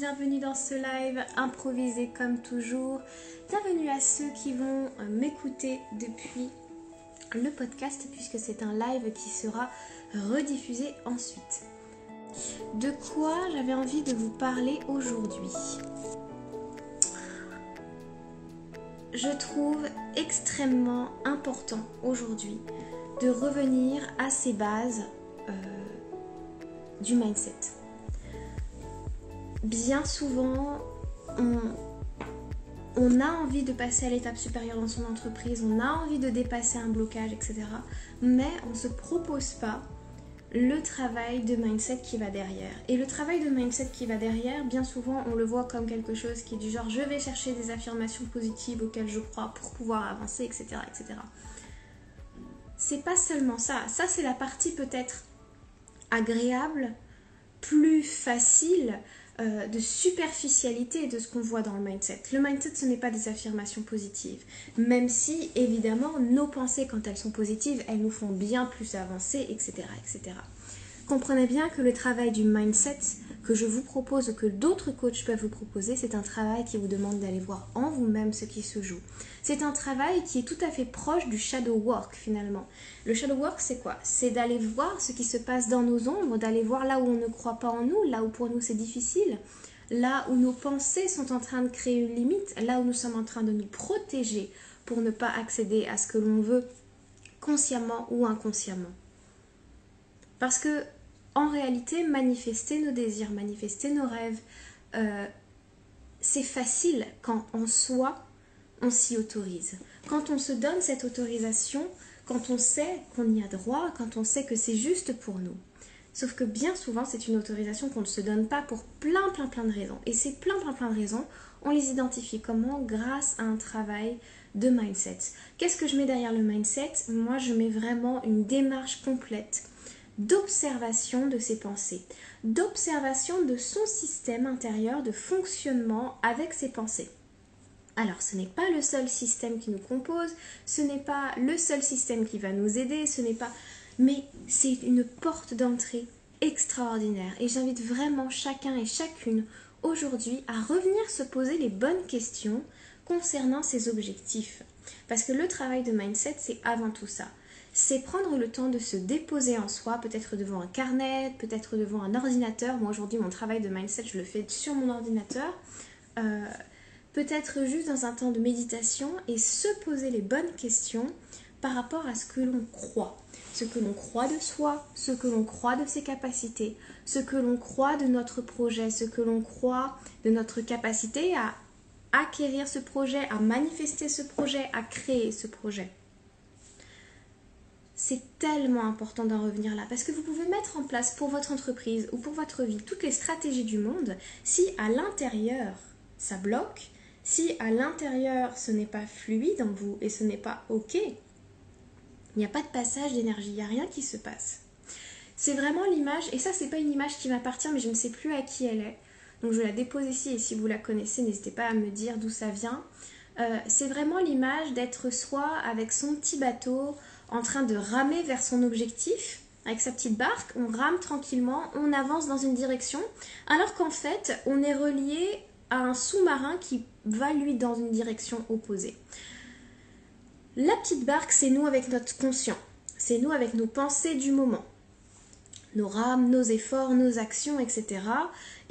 bienvenue dans ce live improvisé comme toujours. Bienvenue à ceux qui vont euh, m'écouter depuis le podcast puisque c'est un live qui sera rediffusé ensuite. De quoi j'avais envie de vous parler aujourd'hui? Je trouve extrêmement important aujourd'hui de revenir à ces bases euh, du mindset bien souvent, on, a envie de passer à l'étape supérieure dans son entreprise, on a envie de dépasser un blocage, etc. Mais on ne se propose pas le travail de mindset qui va derrière. Et le travail de mindset qui va derrière, bien souvent, on le voit comme quelque chose qui est du genre je vais chercher des affirmations positives auxquelles je crois pour pouvoir avancer, etc. etc. C'est pas seulement ça. Ça, c'est la partie peut-être agréable, plus facile, euh, de superficialité de ce qu'on voit dans le mindset. Le mindset, ce n'est pas des affirmations positives, même si évidemment nos pensées, quand elles sont positives, elles nous font bien plus avancer, etc. etc. Comprenez bien que le travail du mindset, que je vous propose, que d'autres coachs peuvent vous proposer, c'est un travail qui vous demande d'aller voir en vous-même ce qui se joue. C'est un travail qui est tout à fait proche du shadow work finalement. Le shadow work, c'est quoi? C'est d'aller voir ce qui se passe dans nos ombres, d'aller voir là où on ne croit pas en nous, là où pour nous c'est difficile, là où nos pensées sont en train de créer une limite, là où nous sommes en train de nous protéger pour ne pas accéder à ce que l'on veut consciemment ou inconsciemment. Parce que en réalité, manifester nos désirs, manifester nos rêves, euh, c'est facile quand en soi, on s'y autorise. Quand on se donne cette autorisation, quand on sait qu'on y a droit, quand on sait que c'est juste pour nous. Sauf que bien souvent, c'est une autorisation qu'on ne se donne pas pour plein, plein, plein de raisons. Et ces plein, plein, plein de raisons, on les identifie comment? Grâce à un travail de mindset. Qu'est-ce que je mets derrière le mindset? Moi, je mets vraiment une démarche complète d'observation de ses pensées, d'observation de son système intérieur de fonctionnement avec ses pensées. Alors, ce n'est pas le seul système qui nous compose, ce n'est pas le seul système qui va nous aider, ce n'est pas... Mais c'est une porte d'entrée extraordinaire. Et j'invite vraiment chacun et chacune aujourd'hui à revenir se poser les bonnes questions concernant ses objectifs. Parce que le travail de mindset, c'est avant tout ça c'est prendre le temps de se déposer en soi, peut-être devant un carnet, peut-être devant un ordinateur. Moi aujourd'hui mon travail de mindset je le fais sur mon ordinateur. Euh, peut-être juste dans un temps de méditation et se poser les bonnes questions par rapport à ce que l'on croit. Ce que l'on croit de soi, ce que l'on croit de ses capacités, ce que l'on croit de notre projet, ce que l'on croit de notre capacité à acquérir ce projet, à manifester ce projet, à créer ce projet. C'est tellement important d'en revenir là parce que vous pouvez mettre en place pour votre entreprise ou pour votre vie toutes les stratégies du monde. Si à l'intérieur ça bloque, si à l'intérieur ce n'est pas fluide en vous et ce n'est pas ok, il n'y a pas de passage d'énergie, il n'y a rien qui se passe. C'est vraiment l'image, et ça c'est pas une image qui m'appartient mais je ne sais plus à qui elle est. Donc je la dépose ici et si vous la connaissez, n'hésitez pas à me dire d'où ça vient. Euh, c'est vraiment l'image d'être soi avec son petit bateau en train de ramer vers son objectif avec sa petite barque, on rame tranquillement, on avance dans une direction, alors qu'en fait, on est relié à un sous-marin qui va lui dans une direction opposée. La petite barque, c'est nous avec notre conscient, c'est nous avec nos pensées du moment, nos rames, nos efforts, nos actions, etc.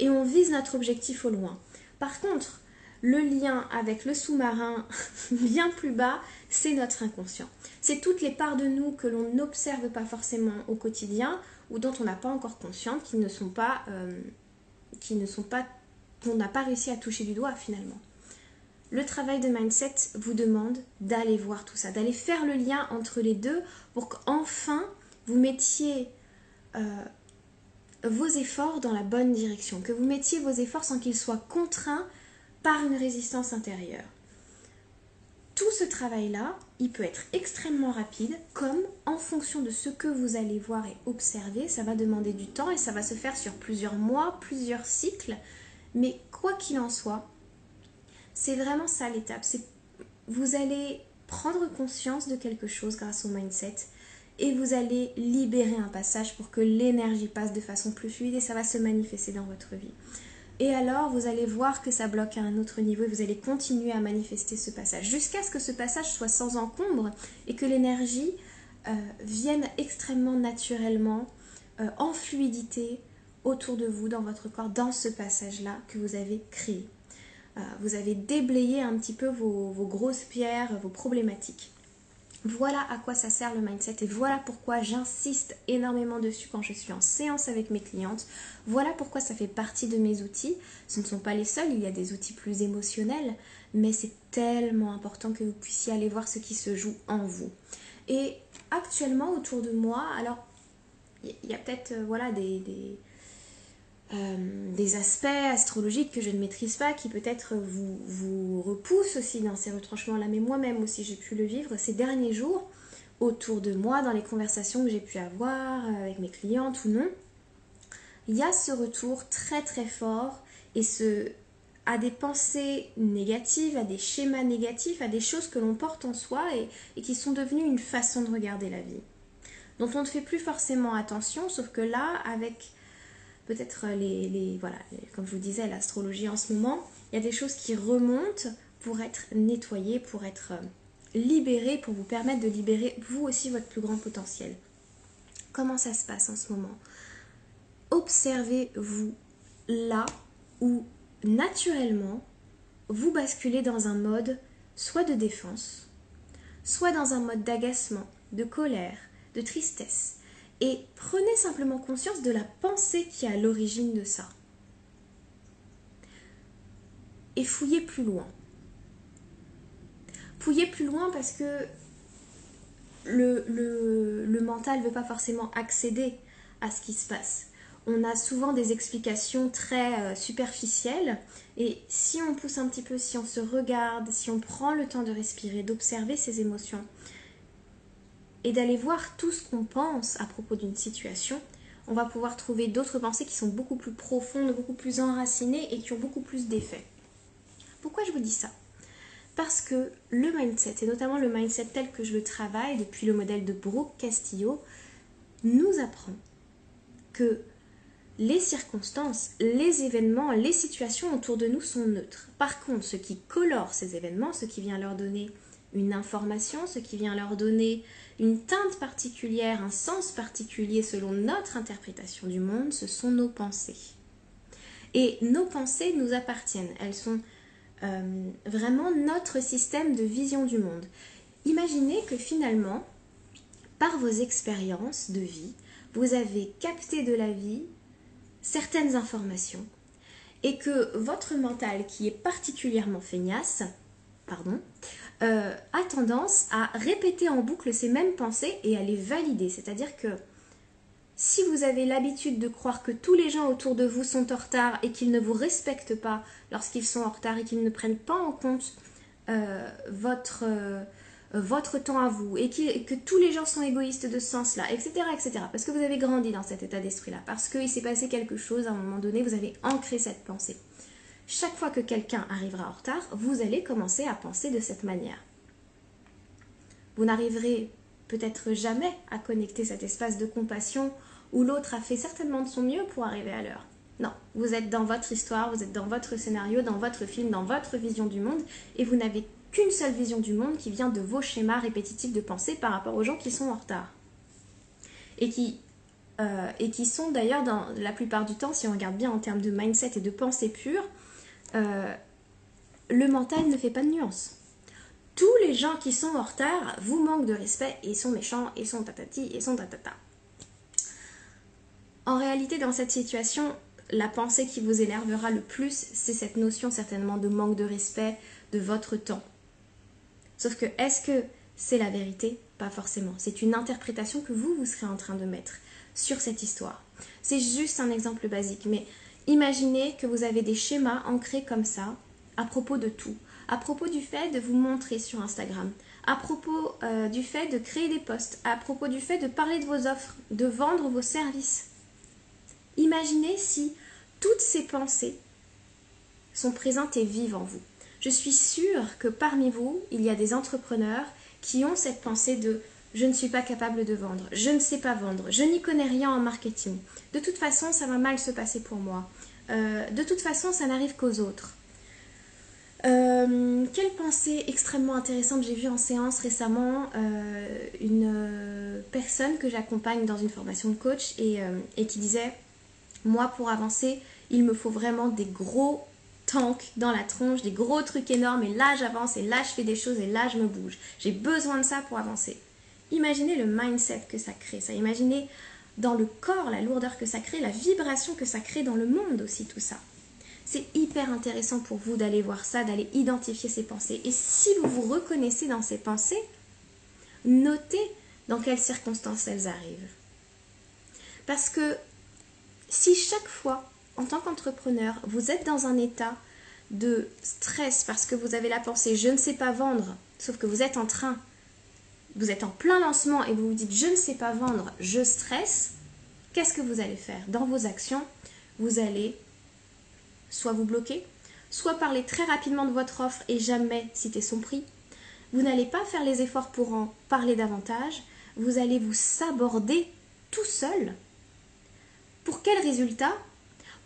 Et on vise notre objectif au loin. Par contre, le lien avec le sous-marin bien plus bas, c'est notre inconscient. C'est toutes les parts de nous que l'on n'observe pas forcément au quotidien ou dont on n'a pas encore conscience, qui ne sont pas, euh, qui ne sont pas, qu'on n'a pas réussi à toucher du doigt finalement. Le travail de mindset vous demande d'aller voir tout ça, d'aller faire le lien entre les deux pour qu'enfin vous mettiez euh, vos efforts dans la bonne direction, que vous mettiez vos efforts sans qu'ils soient contraints par une résistance intérieure. Tout ce travail-là, il peut être extrêmement rapide, comme en fonction de ce que vous allez voir et observer, ça va demander du temps et ça va se faire sur plusieurs mois, plusieurs cycles. Mais quoi qu'il en soit, c'est vraiment ça l'étape. C'est vous allez prendre conscience de quelque chose grâce au mindset et vous allez libérer un passage pour que l'énergie passe de façon plus fluide et ça va se manifester dans votre vie. Et alors, vous allez voir que ça bloque à un autre niveau et vous allez continuer à manifester ce passage jusqu'à ce que ce passage soit sans encombre et que l'énergie euh, vienne extrêmement naturellement, euh, en fluidité, autour de vous, dans votre corps, dans ce passage-là que vous avez créé. Euh, vous avez déblayé un petit peu vos, grosses pierres, vos problématiques. Voilà à quoi ça sert le mindset et voilà pourquoi j'insiste énormément dessus quand je suis en séance avec mes clientes. Voilà pourquoi ça fait partie de mes outils. Ce ne sont pas les seuls, il y a des outils plus émotionnels, mais c'est tellement important que vous puissiez aller voir ce qui se joue en vous. Et actuellement autour de moi, alors il y a peut-être euh, voilà des, euh, des aspects astrologiques que je ne maîtrise pas, qui peut-être vous, vous repoussent aussi dans ces retranchements-là. Mais moi-même aussi, j'ai pu le vivre ces derniers jours autour de moi, dans les conversations que j'ai pu avoir avec mes clientes ou non. Il y a ce retour très très fort et ce, à des pensées négatives, à des schémas négatifs, à des choses que l'on porte en soi et qui sont devenues une façon de regarder la vie, dont on ne fait plus forcément attention, sauf que là, avec peut-être les, voilà, comme je vous disais, l'astrologie en ce moment, il y a des choses qui remontent pour être nettoyées, pour être euh, libérées, pour vous permettre de libérer vous aussi votre plus grand potentiel. Comment ça se passe en ce moment? Observez-vous là où naturellement vous basculez dans un mode soit de défense, soit dans un mode d'agacement, de colère, de tristesse, et prenez simplement conscience de la pensée qui est à l'origine de ça. Et fouillez plus loin. Fouillez plus loin parce que le, mental ne veut pas forcément accéder à ce qui se passe. On a souvent des explications très euh, superficielles et si on pousse un petit peu, si on se regarde, si on prend le temps de respirer, d'observer ses émotions, et d'aller voir tout ce qu'on pense à propos d'une situation, on va pouvoir trouver d'autres pensées qui sont beaucoup plus profondes, beaucoup plus enracinées et qui ont beaucoup plus d'effet. Pourquoi je vous dis ça? Parce que le mindset, et notamment le mindset tel que je le travaille depuis le modèle de Brooke Castillo, nous apprend que les circonstances, les événements, les situations autour de nous sont neutres. Par contre, ce qui colore ces événements, ce qui vient leur donner une information, ce qui vient leur donner une teinte particulière, un sens particulier selon notre interprétation du monde, ce sont nos pensées. Et nos pensées nous appartiennent, elles sont euh, vraiment notre système de vision du monde. Imaginez que finalement, par vos expériences de vie, vous avez capté de la vie certaines informations et que votre mental, qui est particulièrement feignace, pardon, euh, a tendance à répéter en boucle ces mêmes pensées et à les valider. C'est-à-dire que si vous avez l'habitude de croire que tous les gens autour de vous sont en retard et qu'ils ne vous respectent pas lorsqu'ils sont en retard et qu'ils ne prennent pas en compte euh, votre, euh, votre temps à vous et, que tous les gens sont égoïstes de ce sens-là, etc., etc. Parce que vous avez grandi dans cet état d'esprit-là, parce qu'il s'est passé quelque chose à un moment donné, vous avez ancré cette pensée chaque fois que quelqu'un arrivera en retard, vous allez commencer à penser de cette manière. Vous n'arriverez peut-être jamais à connecter cet espace de compassion où l'autre a fait certainement de son mieux pour arriver à l'heure. Non, vous êtes dans votre histoire, vous êtes dans votre scénario, dans votre film, dans votre vision du monde, et vous n'avez qu'une seule vision du monde qui vient de vos schémas répétitifs de pensée par rapport aux gens qui sont en retard. Et qui, euh, et qui sont d'ailleurs, dans la plupart du temps, si on regarde bien en termes de mindset et de pensée pure, euh, le mental ne fait pas de nuance. Tous les gens qui sont en retard vous manquent de respect et sont méchants et sont tatati et sont tatata. En réalité, dans cette situation, la pensée qui vous énervera le plus, c'est cette notion certainement de manque de respect de votre temps. Sauf que est-ce que c'est la vérité? Pas forcément. C'est une interprétation que vous, vous serez en train de mettre sur cette histoire. C'est juste un exemple basique, mais Imaginez que vous avez des schémas ancrés comme ça à propos de tout. À propos du fait de vous montrer sur Instagram, à propos euh, du fait de créer des posts, à propos du fait de parler de vos offres, de vendre vos services. Imaginez si toutes ces pensées sont présentes et vivent en vous. Je suis sûre que parmi vous, il y a des entrepreneurs qui ont cette pensée de je ne suis pas capable de vendre, je ne sais pas vendre, je n'y connais rien en marketing. De toute façon, ça va mal se passer pour moi. Euh, de toute façon, ça n'arrive qu'aux autres. Euh, quelle pensée extrêmement intéressante j'ai vue en séance récemment une personne que j'accompagne dans une formation de coach et, et, qui disait moi pour avancer il me faut vraiment des gros tanks dans la tronche, des gros trucs énormes et là j'avance et là je fais des choses et là je me bouge. J'ai besoin de ça pour avancer. Imaginez le mindset que ça crée, ça. Imaginez dans le corps la lourdeur que ça crée, la vibration que ça crée dans le monde aussi, tout ça. C'est hyper intéressant pour vous d'aller voir ça, d'aller identifier ces pensées. Et si vous vous reconnaissez dans ces pensées, notez dans quelles circonstances elles arrivent. Parce que si chaque fois, en tant qu'entrepreneur, vous êtes dans un état de stress parce que vous avez la pensée je ne sais pas vendre, sauf que vous êtes en train vous êtes en plein lancement et vous vous dites je ne sais pas vendre, je stresse, qu'est-ce que vous allez faire Dans vos actions, vous allez soit vous bloquer, soit parler très rapidement de votre offre et jamais citer son prix. Vous n'allez pas faire les efforts pour en parler davantage, vous allez vous saborder tout seul. Pour quel résultat?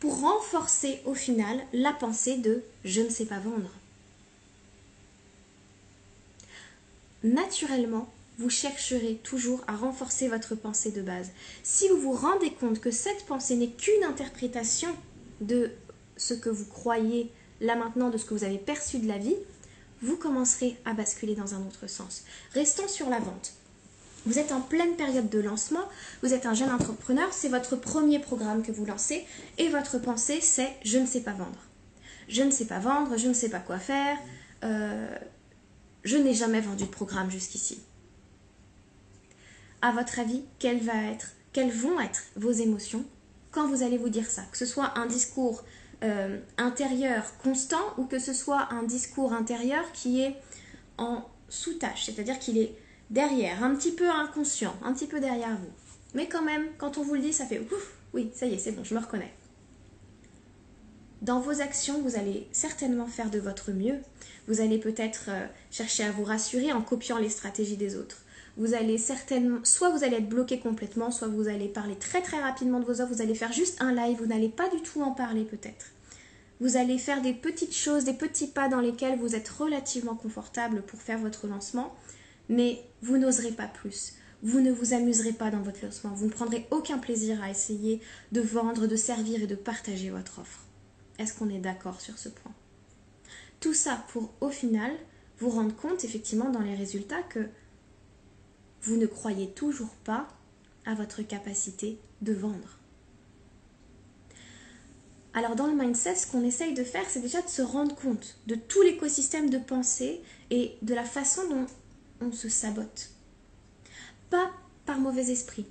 Pour renforcer au final la pensée de je ne sais pas vendre. naturellement, vous chercherez toujours à renforcer votre pensée de base. Si vous vous rendez compte que cette pensée n'est qu'une interprétation de ce que vous croyez là maintenant, de ce que vous avez perçu de la vie, vous commencerez à basculer dans un autre sens. Restons sur la vente. Vous êtes en pleine période de lancement, vous êtes un jeune entrepreneur, c'est votre premier programme que vous lancez et votre pensée c'est je ne sais pas vendre. Je ne sais pas vendre, je ne sais pas quoi faire, euh, je n'ai jamais vendu de programme jusqu'ici. À votre avis, quelles, vont être vos émotions quand vous allez vous dire ça? Que ce soit un discours euh, intérieur constant ou que ce soit un discours intérieur qui est en sous-tâche, c'est-à-dire qu'il est derrière, un petit peu inconscient, un petit peu derrière vous. Mais quand même, quand on vous le dit, ça fait ouf, oui, ça y est, c'est bon, je me reconnais. Dans vos actions, vous allez certainement faire de votre mieux. Vous allez peut-être euh, chercher à vous rassurer en copiant les stratégies des autres. Vous allez certainement, soit vous allez être bloqué complètement, soit vous allez parler très très rapidement de vos offres, vous allez faire juste un live, vous n'allez pas du tout en parler peut-être. Vous allez faire des petites choses, des petits pas dans lesquels vous êtes relativement confortable pour faire votre lancement, mais vous n'oserez pas plus. Vous ne vous amuserez pas dans votre lancement, vous ne prendrez aucun plaisir à essayer de vendre, de servir et de partager votre offre. Est-ce qu'on est, d'accord sur ce point? Tout ça pour au final vous rendre compte effectivement dans les résultats que vous ne croyez toujours pas à votre capacité de vendre. Alors dans le mindset, ce qu'on essaye de faire, c'est déjà de se rendre compte de tout l'écosystème de pensée et de la façon dont on se sabote. Pas par mauvais esprit,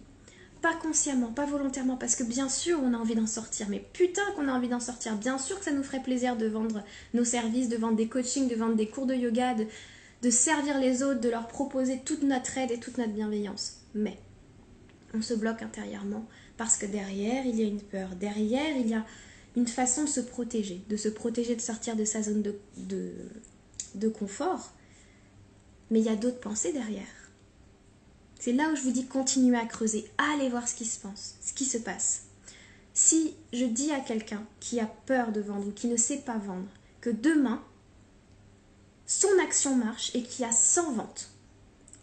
pas consciemment, pas volontairement, parce que bien sûr on a envie d'en sortir, mais putain qu'on a envie d'en sortir. Bien sûr que ça nous ferait plaisir de vendre nos services, de vendre des coachings, de vendre des cours de yoga, servir les autres, de leur proposer toute notre aide et toute notre bienveillance. Mais on se bloque intérieurement parce que derrière il y a une peur, derrière il y a une façon de se protéger, de se protéger de sortir de sa zone de, de, de confort. Mais il y a d'autres pensées derrière. C'est là où je vous dis continuez à creuser, allez voir ce qui se passe, ce qui se passe. Si je dis à quelqu'un qui a peur de vendre ou qui ne sait pas vendre que demain son action marche et qu'il y a 100 ventes,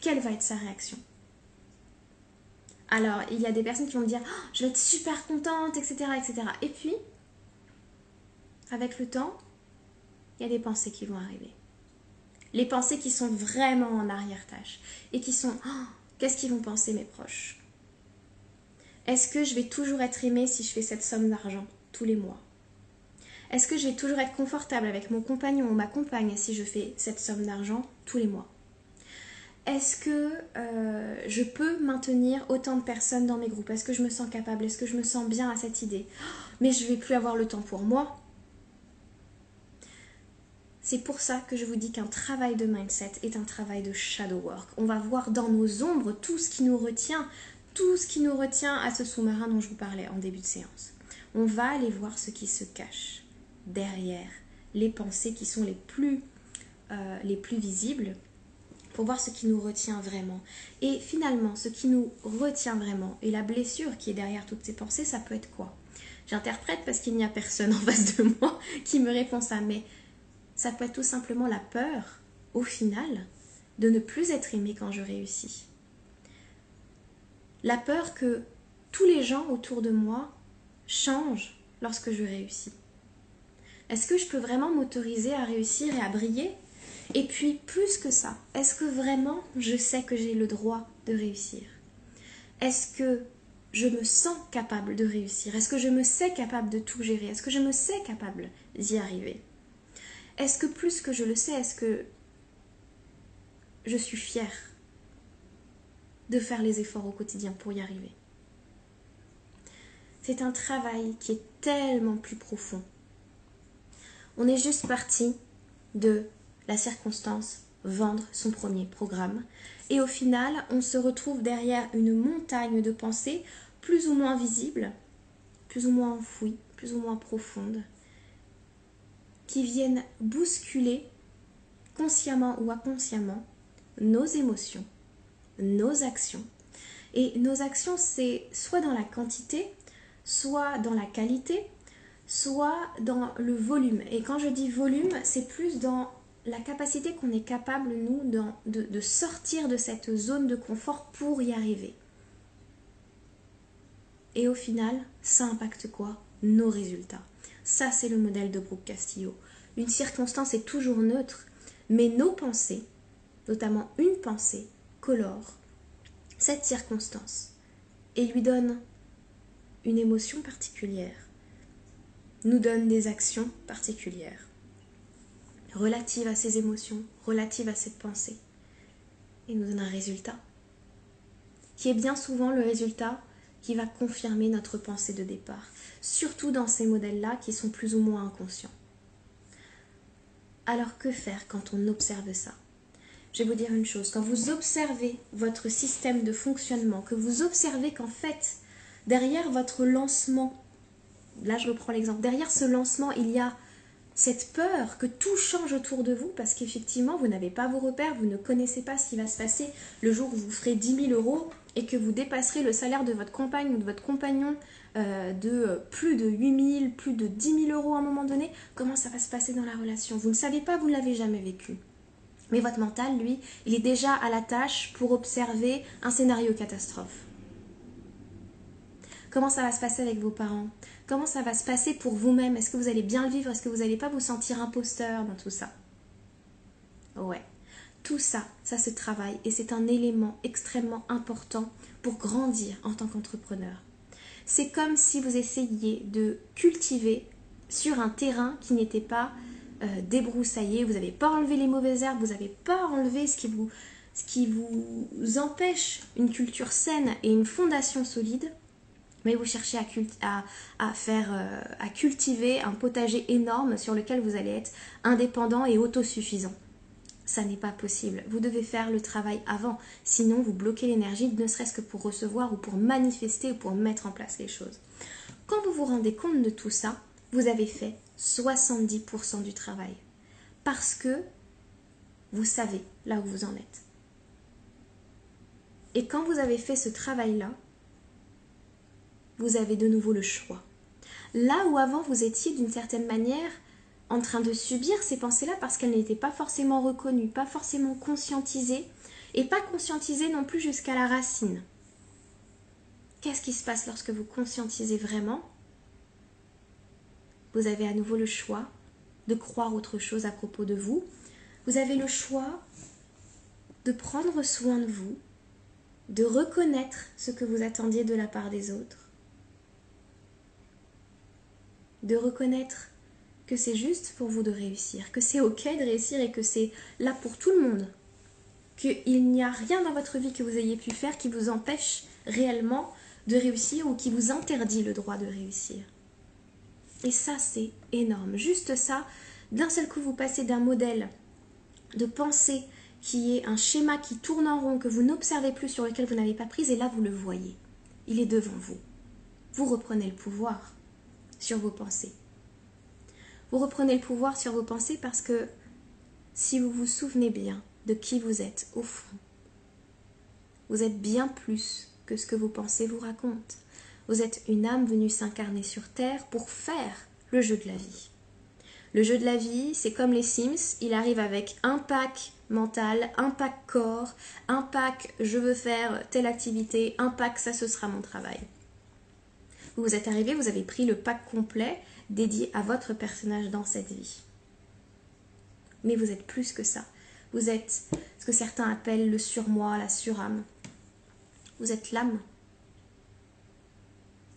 quelle va être sa réaction? Alors, il y a des personnes qui vont dire oh, je vais être super contente, etc., etc. Et puis, avec le temps, il y a des pensées qui vont arriver. Les pensées qui sont vraiment en arrière-tâche et qui sont oh, Qu'est-ce qu'ils vont penser mes proches? Est-ce que je vais toujours être aimée si je fais cette somme d'argent tous les mois? Est-ce que je vais toujours être confortable avec mon compagnon ou ma compagne si je fais cette somme d'argent tous les mois? Est-ce que euh, je peux maintenir autant de personnes dans mes groupes? Est-ce que je me sens capable? Est-ce que je me sens bien à cette idée? Mais je vais plus avoir le temps pour moi. C'est pour ça que je vous dis qu'un travail de mindset est un travail de shadow work. On va voir dans nos ombres tout ce qui nous retient, tout ce qui nous retient à ce sous-marin dont je vous parlais en début de séance. On va aller voir ce qui se cache derrière les pensées qui sont les plus, euh, les plus visibles pour voir ce qui nous retient vraiment. Et finalement, ce qui nous retient vraiment et la blessure qui est derrière toutes ces pensées, ça peut être quoi? J'interprète parce qu'il n'y a personne en face de moi qui me répond ça, mais ça peut être tout simplement la peur, au final, de ne plus être aimé quand je réussis. La peur que tous les gens autour de moi changent lorsque je réussis. Est-ce que je peux vraiment m'autoriser à réussir et à briller? Et puis, plus que ça, est-ce que vraiment je sais que j'ai le droit de réussir? Est-ce que je me sens capable de réussir? Est-ce que je me sais capable de tout gérer? Est-ce que je me sais capable d'y arriver? Est-ce que plus que je le sais, est-ce que je suis fière de faire les efforts au quotidien pour y arriver? C'est un travail qui est tellement plus profond on est juste parti de la circonstance vendre son premier programme. Et au final, on se retrouve derrière une montagne de pensées plus ou moins visibles, plus ou moins enfouies, plus ou moins profondes, qui viennent bousculer consciemment ou inconsciemment nos émotions, nos actions. Et nos actions, c'est soit dans la quantité, soit dans la qualité, soit dans le volume. Et quand je dis volume, c'est plus dans la capacité qu'on est capable, nous, de, de, sortir de cette zone de confort pour y arriver. Et au final, ça impacte quoi? Nos résultats. Ça, c'est le modèle de Brooke Castillo. Une circonstance est toujours neutre, mais nos pensées, notamment une pensée, colore cette circonstance et lui donne une émotion particulière nous donne des actions particulières relatives à ces émotions, relatives à cette pensée, et nous donne un résultat, qui est bien souvent le résultat qui va confirmer notre pensée de départ, surtout dans ces modèles-là qui sont plus ou moins inconscients. Alors que faire quand on observe ça? Je vais vous dire une chose, quand vous observez votre système de fonctionnement, que vous observez qu'en fait, derrière votre lancement là je reprends l'exemple, derrière ce lancement, il y a cette peur que tout change autour de vous parce qu'effectivement, vous n'avez pas vos repères, vous ne connaissez pas ce qui va se passer le jour où vous ferez 10 000 euros et que vous dépasserez le salaire de votre compagne ou de votre compagnon euh, de plus de 8 000, plus de 10 000 euros à un moment donné. Comment ça va se passer dans la relation? Vous ne savez pas, vous ne l'avez jamais vécu. Mais votre mental, lui, il est déjà à la tâche pour observer un scénario catastrophe. Comment ça va se passer avec vos parents? Comment ça va se passer pour vous-même? Est-ce que vous allez bien le vivre? Est-ce que vous n'allez pas vous sentir imposteur dans tout ça? Ouais. Tout ça, ça se travaille et c'est un élément extrêmement important pour grandir en tant qu'entrepreneur. C'est comme si vous essayiez de cultiver sur un terrain qui n'était pas euh, débroussaillé, vous n'avez pas enlevé les mauvaises herbes, vous n'avez pas enlevé ce qui vous, ce qui vous empêche une culture saine et une fondation solide, mais vous cherchez à, faire, euh, à cultiver un potager énorme sur lequel vous allez être indépendant et autosuffisant. Ça n'est pas possible. Vous devez faire le travail avant. Sinon, vous bloquez l'énergie, ne serait-ce que pour recevoir ou pour manifester ou pour mettre en place les choses. Quand vous vous rendez compte de tout ça, vous avez fait 70% du travail. Parce que vous savez là où vous en êtes. Et quand vous avez fait ce travail-là, vous avez de nouveau le choix. Là où avant vous étiez d'une certaine manière en train de subir ces pensées-là parce qu'elles n'étaient pas forcément reconnues, pas forcément conscientisées, et pas conscientisées non plus jusqu'à la racine. Qu'est-ce qui se passe lorsque vous conscientisez vraiment? Vous avez à nouveau le choix de croire autre chose à propos de vous. Vous avez le choix de prendre soin de vous, de reconnaître ce que vous attendiez de la part des autres, de reconnaître que c'est juste pour vous de réussir, que c'est ok de réussir et que c'est là pour tout le monde, qu'il n'y a rien dans votre vie que vous ayez pu faire qui vous empêche réellement de réussir ou qui vous interdit le droit de réussir. Et ça, c'est énorme. Juste ça, d'un seul coup, vous passez d'un modèle de pensée qui est un schéma qui tourne en rond, que vous n'observez plus, sur lequel vous n'avez pas prise, et là, vous le voyez. Il est devant vous. Vous reprenez le pouvoir sur vos pensées. Vous reprenez le pouvoir sur vos pensées parce que si vous vous souvenez bien, de qui vous êtes au fond. Vous êtes bien plus que ce que vos pensées vous racontent. Vous êtes une âme venue s'incarner sur Terre pour faire le jeu de la vie. Le jeu de la vie, c'est comme les Sims, il arrive avec un pack mental, un pack corps, un pack je veux faire telle activité, un pack ça ce sera mon travail. Vous vous êtes arrivé, vous avez pris le pack complet dédié à votre personnage dans cette vie. Mais vous êtes plus que ça. Vous êtes ce que certains appellent le surmoi, la surâme. Vous êtes l'âme.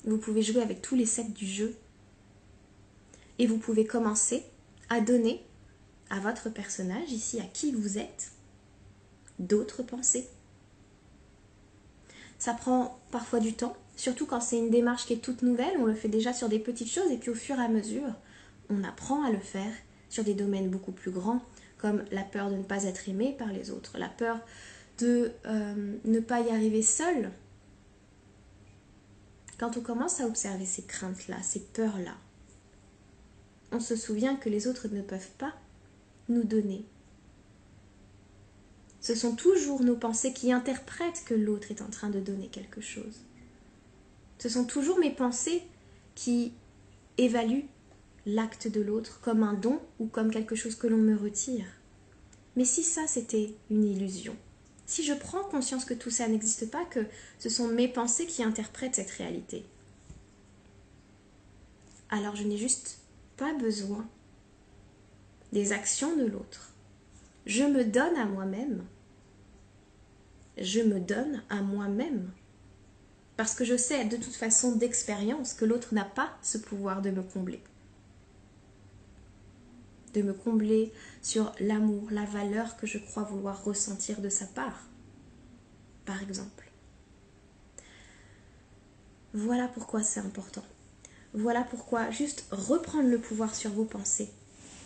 Vous pouvez jouer avec tous les sets du jeu et vous pouvez commencer à donner à votre personnage, ici à qui vous êtes, d'autres pensées. Ça prend parfois du temps, surtout quand c'est une démarche qui est toute nouvelle, on le fait déjà sur des petites choses et puis au fur et à mesure, on apprend à le faire sur des domaines beaucoup plus grands, comme la peur de ne pas être aimé par les autres, la peur de euh, ne pas y arriver seul. Quand on commence à observer ces craintes-là, ces peurs-là, on se souvient que les autres ne peuvent pas nous donner. Ce sont toujours nos pensées qui interprètent que l'autre est en train de donner quelque chose. Ce sont toujours mes pensées qui évaluent l'acte de l'autre comme un don ou comme quelque chose que l'on me retire. Mais si ça c'était une illusion, si je prends conscience que tout ça n'existe pas, que ce sont mes pensées qui interprètent cette réalité, alors je n'ai juste pas besoin des actions de l'autre. Je me donne à moi-même. Je me donne à moi-même. Parce que je sais de toute façon d'expérience que l'autre n'a pas ce pouvoir de me combler. De me combler sur l'amour, la valeur que je crois vouloir ressentir de sa part. Par exemple. Voilà pourquoi c'est important. Voilà pourquoi juste reprendre le pouvoir sur vos pensées,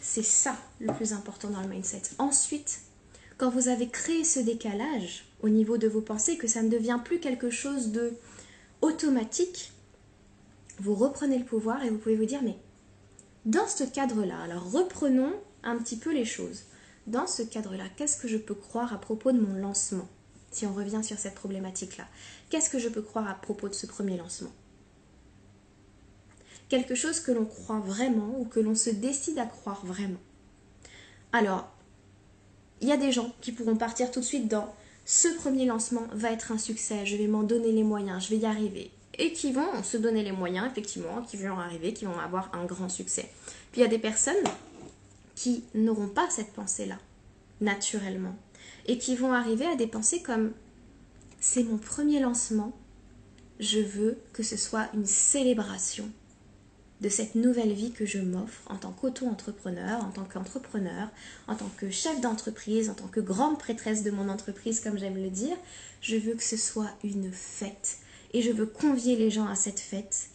c'est ça le plus important dans le mindset. Ensuite, quand vous avez créé ce décalage au niveau de vos pensées, que ça ne devient plus quelque chose de automatique, vous reprenez le pouvoir et vous pouvez vous dire mais dans ce cadre-là, alors reprenons un petit peu les choses. Dans ce cadre-là, qu'est-ce que je peux croire à propos de mon lancement Si on revient sur cette problématique-là, qu'est-ce que je peux croire à propos de ce premier lancement? Quelque chose que l'on croit vraiment ou que l'on se décide à croire vraiment. Alors, il y a des gens qui pourront partir tout de suite dans ce premier lancement va être un succès, je vais m'en donner les moyens, je vais y arriver. Et qui vont se donner les moyens, effectivement, qui vont arriver, qui vont avoir un grand succès. Puis il y a des personnes qui n'auront pas cette pensée-là, naturellement. Et qui vont arriver à des pensées comme c'est mon premier lancement, je veux que ce soit une célébration de cette nouvelle vie que je m'offre en tant qu'auto-entrepreneur, en tant qu'entrepreneur, en tant que chef d'entreprise, en tant que grande prêtresse de mon entreprise, comme j'aime le dire. Je veux que ce soit une fête. Et je veux convier les gens à cette fête.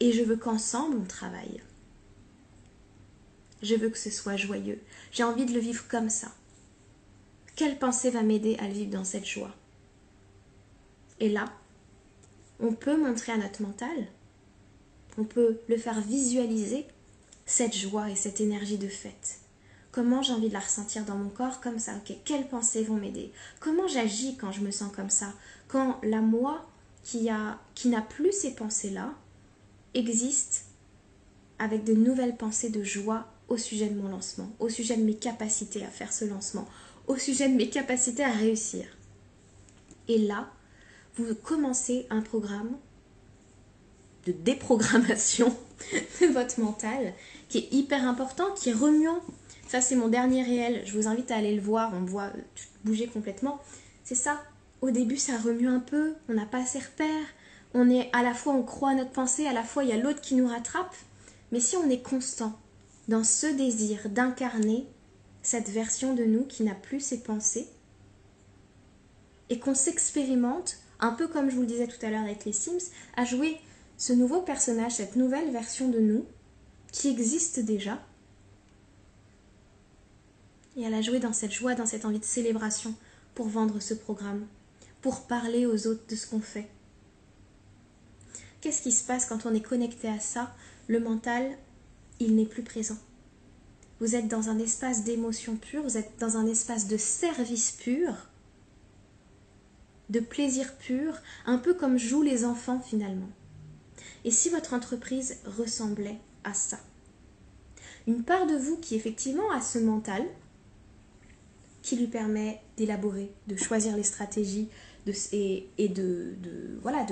Et je veux qu'ensemble on travaille. Je veux que ce soit joyeux. J'ai envie de le vivre comme ça. Quelle pensée va m'aider à le vivre dans cette joie? Et là, on peut montrer à notre mental on peut le faire visualiser, cette joie et cette énergie de fête. Comment j'ai envie de la ressentir dans mon corps comme ça Ok, quelles pensées vont m'aider? Comment j'agis quand je me sens comme ça? Quand la moi qui qui n'a plus ces pensées-là existe avec de nouvelles pensées de joie au sujet de mon lancement, au sujet de mes capacités à faire ce lancement, au sujet de mes capacités à réussir. Et là, vous commencez un programme de déprogrammation de votre mental qui est hyper important, qui est remuant. Ça, c'est mon dernier réel. Je vous invite à aller le voir. On voit bouger complètement. C'est ça. Au début, ça remue un peu. On n'a pas ses repères. On est à la fois, on croit à notre pensée, à la fois, il y a l'autre qui nous rattrape. Mais si on est constant dans ce désir d'incarner cette version de nous qui n'a plus ses pensées, et qu'on s'expérimente, un peu comme je vous le disais tout à l'heure avec les Sims, à jouer ce nouveau personnage, cette nouvelle version de nous, qui existe déjà, et elle a joué dans cette joie, dans cette envie de célébration pour vendre ce programme, pour parler aux autres de ce qu'on fait. Qu'est-ce qui se passe quand on est connecté à ça? Le mental, il n'est plus présent. vous êtes dans un espace d'émotion pure, vous êtes dans un espace de service pur, de plaisir pur, un peu comme jouent les enfants finalement. Et si votre entreprise ressemblait à ça? Une part de vous qui effectivement a ce mental, qui lui permet d'élaborer, de choisir les stratégies, et, de,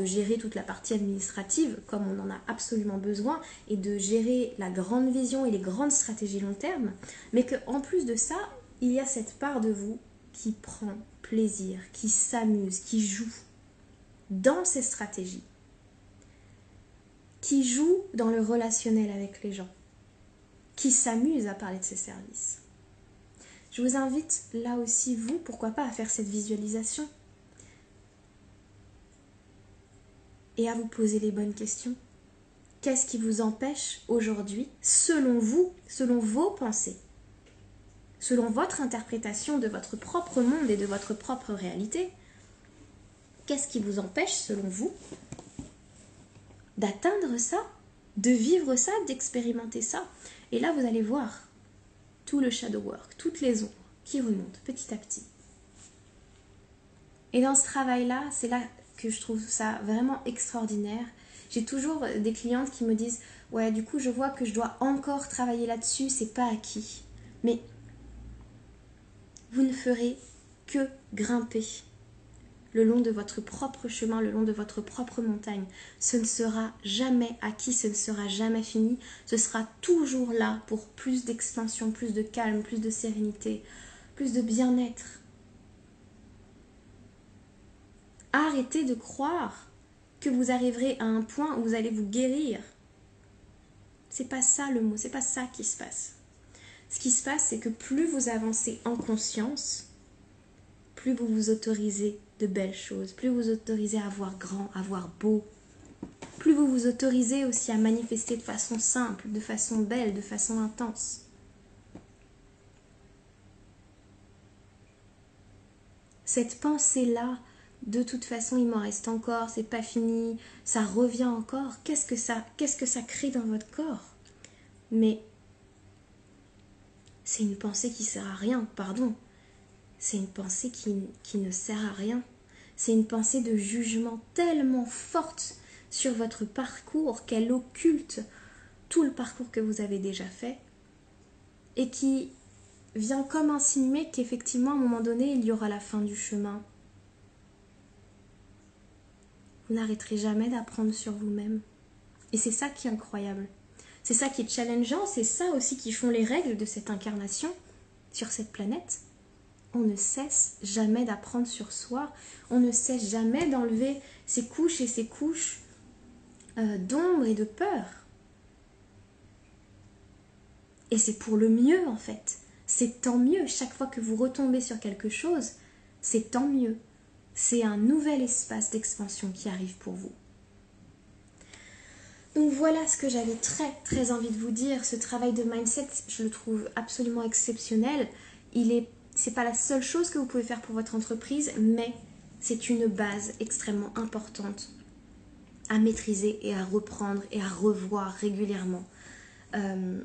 gérer toute la partie administrative comme on en a absolument besoin et de gérer la grande vision et les grandes stratégies long terme, mais qu'en plus de ça, il y a cette part de vous qui prend plaisir, qui s'amuse, qui joue dans ces stratégies, qui joue dans le relationnel avec les gens, qui s'amuse à parler de ses services. Je vous invite là aussi, vous, pourquoi pas, à faire cette visualisation et à vous poser les bonnes questions. Qu'est-ce qui vous empêche aujourd'hui, selon vous, selon vos pensées, selon votre interprétation de votre propre monde et de votre propre réalité, qu'est-ce qui vous empêche, selon vous, d'atteindre ça, de vivre ça, d'expérimenter ça Et là, vous allez voir tout le shadow work, toutes les ombres qui remontent petit à petit. Et dans ce travail-là, c'est là que je trouve ça vraiment extraordinaire. J'ai toujours des clientes qui me disent Ouais, du coup, je vois que je dois encore travailler là-dessus, c'est pas acquis. Mais vous ne ferez que grimper le long de votre propre chemin, le long de votre propre montagne. Ce ne sera jamais acquis, ce ne sera jamais fini. Ce sera toujours là pour plus d'expansion, plus de calme, plus de sérénité, plus de bien-être. Arrêtez de croire que vous arriverez à un point où vous allez vous guérir. C'est pas ça le mot, c'est pas ça qui se passe. Ce qui se passe, c'est que plus vous avancez en conscience, plus vous vous autorisez belles choses, plus vous autorisez à voir grand, à voir beau, plus vous vous autorisez aussi à manifester de façon simple, de façon belle, de façon intense. Cette pensée-là de toute façon il m'en reste encore, c'est pas fini, ça revient encore, qu'est-ce que ça qu'est-ce que ça crée dans votre corps? Mais c'est une pensée qui sert à rien, pardon. C'est une pensée qui ne sert à rien. C'est une pensée de jugement tellement forte sur votre parcours qu'elle occulte tout le parcours que vous avez déjà fait et qui vient comme insinuer qu'effectivement à un moment donné il y aura la fin du chemin vous n'arrêterez jamais d'apprendre sur vous-même. Et c'est ça qui est incroyable. C'est ça qui est challengeant, c'est ça aussi qui font les règles de cette incarnation sur cette planète. On ne cesse jamais d'apprendre sur soi, on ne cesse jamais d'enlever ces couches et ces couches euh, d'ombre et de peur. Et c'est pour le mieux en fait. C'est tant mieux. Chaque fois que vous retombez sur quelque chose, c'est tant mieux c'est un nouvel espace d'expansion qui arrive pour vous. Donc voilà ce que j'avais très très envie de vous dire. Ce travail de mindset, je le trouve absolument exceptionnel. Il est, c'est pas la seule chose que vous pouvez faire pour votre entreprise, mais c'est une base extrêmement importante à maîtriser et à reprendre et à revoir régulièrement. Euh,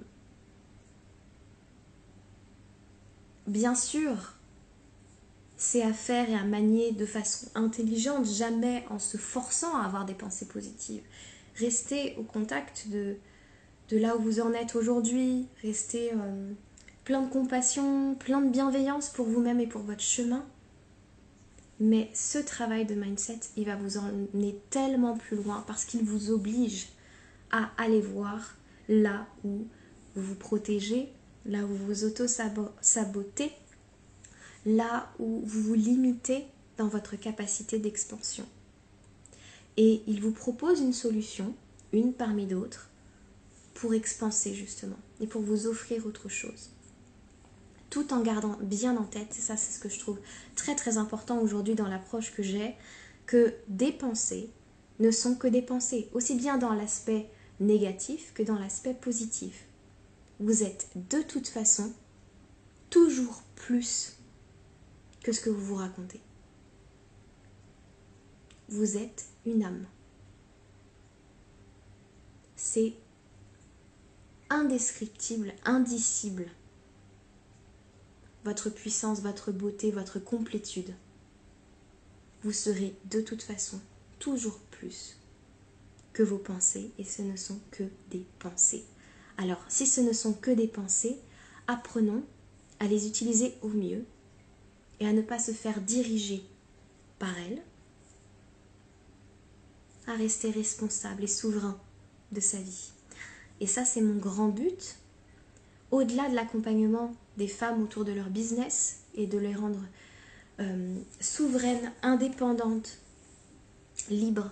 bien sûr, c'est à faire et à manier de façon intelligente, jamais en se forçant à avoir des pensées positives. Restez au contact de, là où vous en êtes aujourd'hui, restez euh, plein de compassion, plein de bienveillance pour vous-même et pour votre chemin. Mais ce travail de mindset, il va vous emmener tellement plus loin parce qu'il vous oblige à aller voir là où vous vous protégez, là où vous vous auto-sabotez là où vous vous limitez dans votre capacité d'expansion. Et il vous propose une solution, une parmi d'autres, pour expanser justement et pour vous offrir autre chose. Tout en gardant bien en tête, et ça c'est ce que je trouve très très important aujourd'hui dans l'approche que j'ai, que des pensées ne sont que des pensées, aussi bien dans l'aspect négatif que dans l'aspect positif. Vous êtes de toute façon toujours plus que ce que vous vous racontez. Vous êtes une âme. C'est indescriptible, indicible. Votre puissance, votre beauté, votre complétude, vous serez de toute façon toujours plus que vos pensées et ce ne sont que des pensées. Alors, si ce ne sont que des pensées, apprenons à les utiliser au mieux et à ne pas se faire diriger par elles, à rester responsable et souverain de sa vie. Et ça, c'est mon grand but. Au-delà de l'accompagnement des femmes autour de leur business et de les rendre euh, souveraines, indépendantes, libres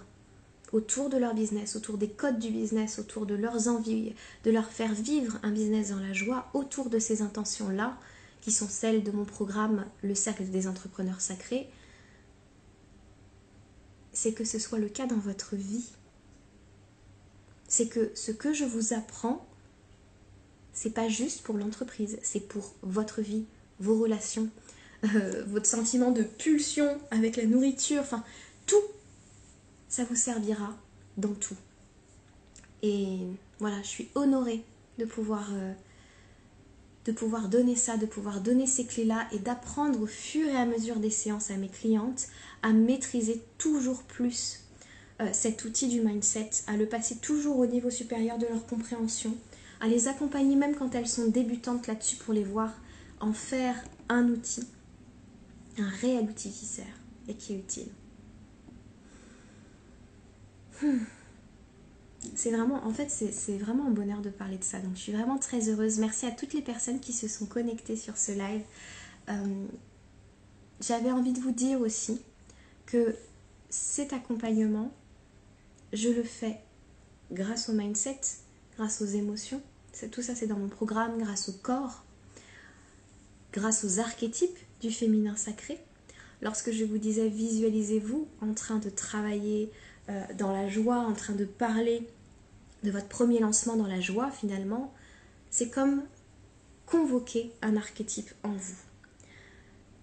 autour de leur business, autour des codes du business, autour de leurs envies, de leur faire vivre un business dans la joie, autour de ces intentions-là, qui sont celles de mon programme Le Cercle des Entrepreneurs Sacrés, c'est que ce soit le cas dans votre vie. C'est que ce que je vous apprends, c'est pas juste pour l'entreprise, c'est pour votre vie, vos relations, euh, votre sentiment de pulsion avec la nourriture, enfin tout ça vous servira dans tout. Et voilà, je suis honorée de pouvoir, euh, de pouvoir donner ça, de pouvoir donner ces clés-là et d'apprendre au fur et à mesure des séances à mes clientes à maîtriser toujours plus euh, cet outil du mindset, à le passer toujours au niveau supérieur de leur compréhension, à les accompagner même quand elles sont débutantes là-dessus pour les voir en faire un outil, un réel outil qui sert et qui est utile. Hmm. C'est vraiment, en fait, c'est vraiment un bonheur de parler de ça. Donc, je suis vraiment très heureuse. Merci à toutes les personnes qui se sont connectées sur ce live. Euh, j'avais envie de vous dire aussi que cet accompagnement, je le fais grâce au mindset, grâce aux émotions. Tout ça, c'est dans mon programme, grâce au corps, grâce aux archétypes du féminin sacré. Lorsque je vous disais visualisez-vous en train de travailler euh, dans la joie, en train de parler de votre premier lancement dans la joie finalement, c'est comme convoquer un archétype en vous.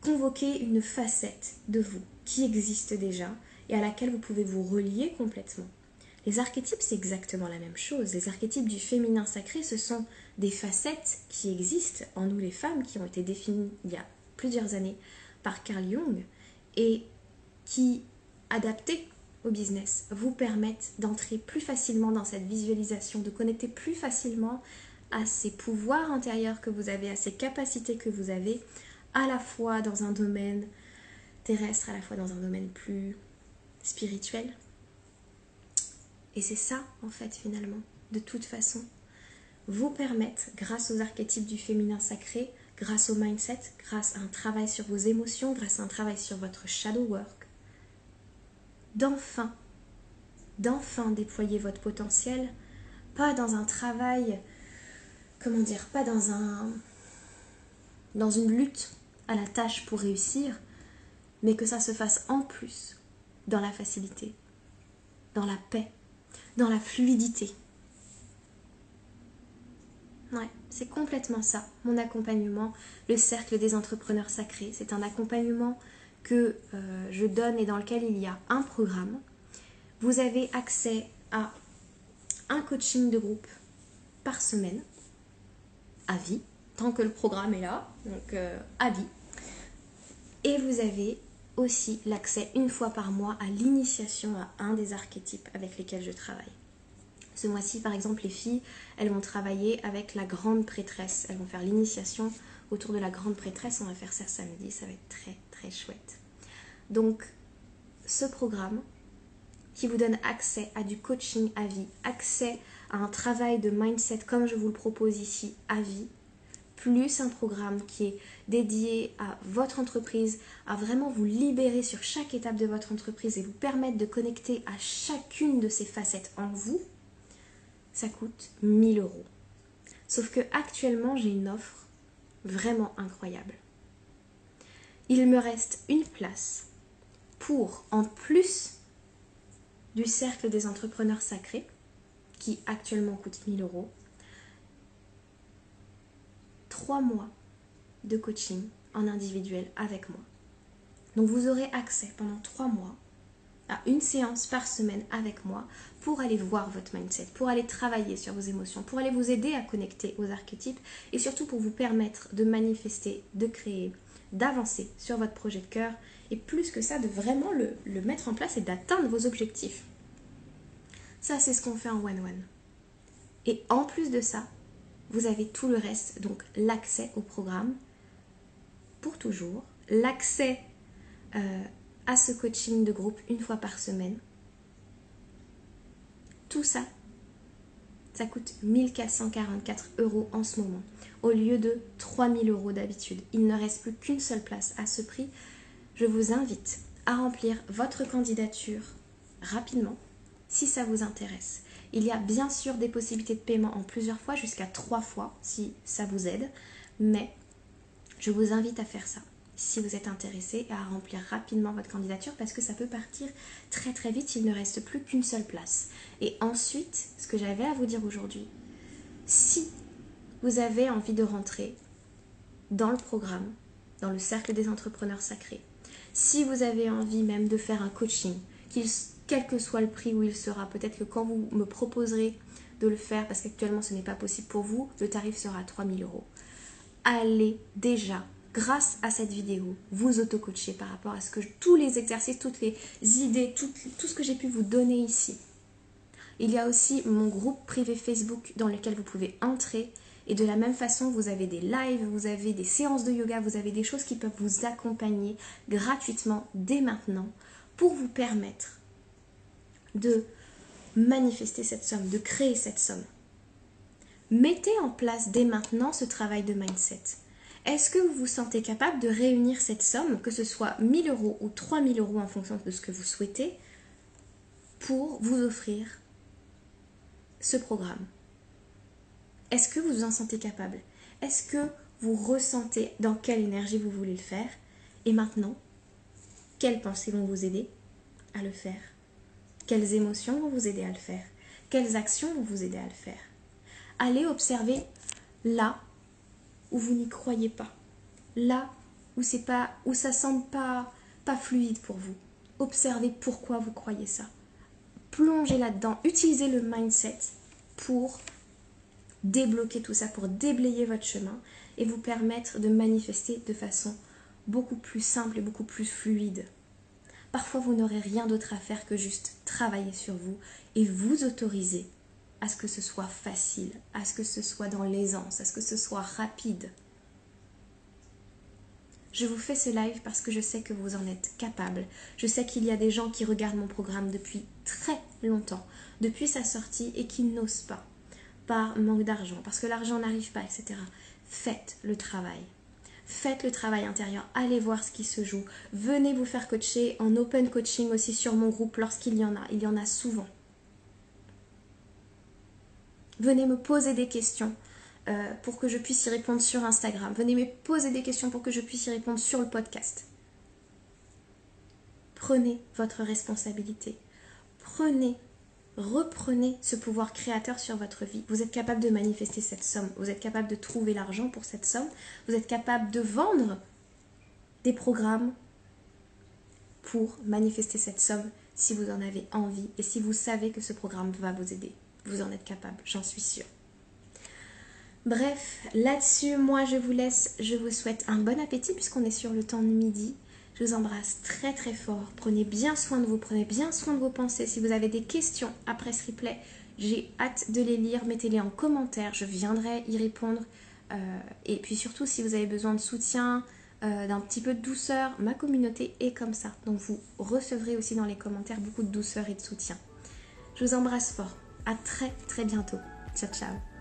Convoquer une facette de vous qui existe déjà et à laquelle vous pouvez vous relier complètement. Les archétypes, c'est exactement la même chose. Les archétypes du féminin sacré, ce sont des facettes qui existent en nous les femmes, qui ont été définies il y a plusieurs années par Carl Jung et qui, adaptées au business vous permettent d'entrer plus facilement dans cette visualisation, de connecter plus facilement à ces pouvoirs intérieurs que vous avez, à ces capacités que vous avez, à la fois dans un domaine terrestre, à la fois dans un domaine plus spirituel. Et c'est ça, en fait, finalement, de toute façon, vous permettre, grâce aux archétypes du féminin sacré, grâce au mindset, grâce à un travail sur vos émotions, grâce à un travail sur votre shadow work, d'enfin, d'enfin déployer votre potentiel, pas dans un travail, comment dire, pas dans un dans une lutte à la tâche pour réussir, mais que ça se fasse en plus dans la facilité, dans la paix, dans la fluidité. Ouais, c'est complètement ça, mon accompagnement, le cercle des entrepreneurs sacrés. C'est un accompagnement que euh, je donne et dans lequel il y a un programme, vous avez accès à un coaching de groupe par semaine, à vie, tant que le programme est là, donc euh, à vie. Et vous avez aussi l'accès une fois par mois à l'initiation à un des archétypes avec lesquels je travaille. Ce mois-ci, par exemple, les filles, elles vont travailler avec la grande prêtresse. Elles vont faire l'initiation autour de la grande prêtresse. On va faire ça samedi, ça va être très très chouette. Donc, ce programme qui vous donne accès à du coaching à vie, accès à un travail de mindset comme je vous le propose ici à vie, plus un programme qui est dédié à votre entreprise, à vraiment vous libérer sur chaque étape de votre entreprise et vous permettre de connecter à chacune de ces facettes en vous, ça coûte 1000 euros. Sauf que actuellement, j'ai une offre vraiment incroyable. Il me reste une place pour, en plus du cercle des entrepreneurs sacrés, qui actuellement coûte 1000 euros, trois mois de coaching en individuel avec moi. Donc vous aurez accès pendant trois mois à une séance par semaine avec moi pour aller voir votre mindset, pour aller travailler sur vos émotions, pour aller vous aider à connecter aux archétypes et surtout pour vous permettre de manifester, de créer, d'avancer sur votre projet de cœur et plus que ça, de vraiment le, mettre en place et d'atteindre vos objectifs. Ça, c'est ce qu'on fait en one-one. Et en plus de ça, vous avez tout le reste, donc l'accès au programme pour toujours, l'accès euh, à ce coaching de groupe une fois par semaine. Tout ça, ça coûte 1444 euros en ce moment, au lieu de 3000 euros d'habitude. Il ne reste plus qu'une seule place à ce prix. Je vous invite à remplir votre candidature rapidement si ça vous intéresse. Il y a bien sûr des possibilités de paiement en plusieurs fois, jusqu'à trois fois si ça vous aide, mais je vous invite à faire ça si vous êtes intéressé et à remplir rapidement votre candidature parce que ça peut partir très très vite, il ne reste plus qu'une seule place. Et ensuite, ce que j'avais à vous dire aujourd'hui, si vous avez envie de rentrer dans le programme, dans le cercle des entrepreneurs sacrés, si vous avez envie même de faire un coaching, quel que soit le prix où il sera. Peut-être que quand vous me proposerez de le faire, parce qu'actuellement ce n'est pas possible pour vous, le tarif sera à 3000 euros. Allez déjà, grâce à cette vidéo, vous auto-coacher par rapport à ce que tous les exercices, toutes les idées, tout, tout ce que j'ai pu vous donner ici. Il y a aussi mon groupe privé Facebook dans lequel vous pouvez entrer. Et de la même façon, vous avez des lives, vous avez des séances de yoga, vous avez des choses qui peuvent vous accompagner gratuitement dès maintenant pour vous permettre de manifester cette somme, de créer cette somme. Mettez en place dès maintenant ce travail de mindset. Est-ce que vous vous sentez capable de réunir cette somme, que ce soit 1000 euros ou 3000 euros en fonction de ce que vous souhaitez, pour vous offrir ce programme? Est-ce que vous vous en sentez capable? Est-ce que vous ressentez dans quelle énergie vous voulez le faire? Et maintenant, quelles pensées vont vous aider à le faire? Quelles émotions vont vous aider à le faire? Quelles actions vont vous aider à le faire? Allez observer là où vous n'y croyez pas. Là où c'est pas où ça semble pas pas fluide pour vous. Observez pourquoi vous croyez ça. Plongez là-dedans, utilisez le mindset pour débloquer tout ça, pour déblayer votre chemin et vous permettre de manifester de façon beaucoup plus simple et beaucoup plus fluide. Parfois, vous n'aurez rien d'autre à faire que juste travailler sur vous et vous autoriser à ce que ce soit facile, à ce que ce soit dans l'aisance, à ce que ce soit rapide. Je vous fais ce live parce que je sais que vous en êtes capable. Je sais qu'il y a des gens qui regardent mon programme depuis très longtemps, depuis sa sortie, et qui n'osent pas, par manque d'argent, parce que l'argent n'arrive pas, etc. Faites le travail. Faites le travail intérieur, allez voir ce qui se joue. Venez vous faire coacher en open coaching aussi sur mon groupe lorsqu'il y en a. Il y en a souvent. Venez me poser des questions euh, pour que je puisse y répondre sur Instagram. Venez me poser des questions pour que je puisse y répondre sur le podcast. Prenez votre responsabilité. Prenez reprenez ce pouvoir créateur sur votre vie. Vous êtes capable de manifester cette somme. Vous êtes capable de trouver l'argent pour cette somme. Vous êtes capable de vendre des programmes pour manifester cette somme si vous en avez envie et si vous savez que ce programme va vous aider. Vous en êtes capable, j'en suis sûre. Bref, là-dessus, moi je vous laisse. Je vous souhaite un bon appétit puisqu'on est sur le temps de midi. Je vous embrasse très très fort. Prenez bien soin de vous, prenez bien soin de vos pensées. Si vous avez des questions après ce replay, j'ai hâte de les lire. Mettez-les en commentaire, je viendrai y répondre. Euh, et puis surtout, si vous avez besoin de soutien, euh, d'un petit peu de douceur, ma communauté est comme ça. Donc vous recevrez aussi dans les commentaires beaucoup de douceur et de soutien. Je vous embrasse fort. À très très bientôt. Ciao ciao.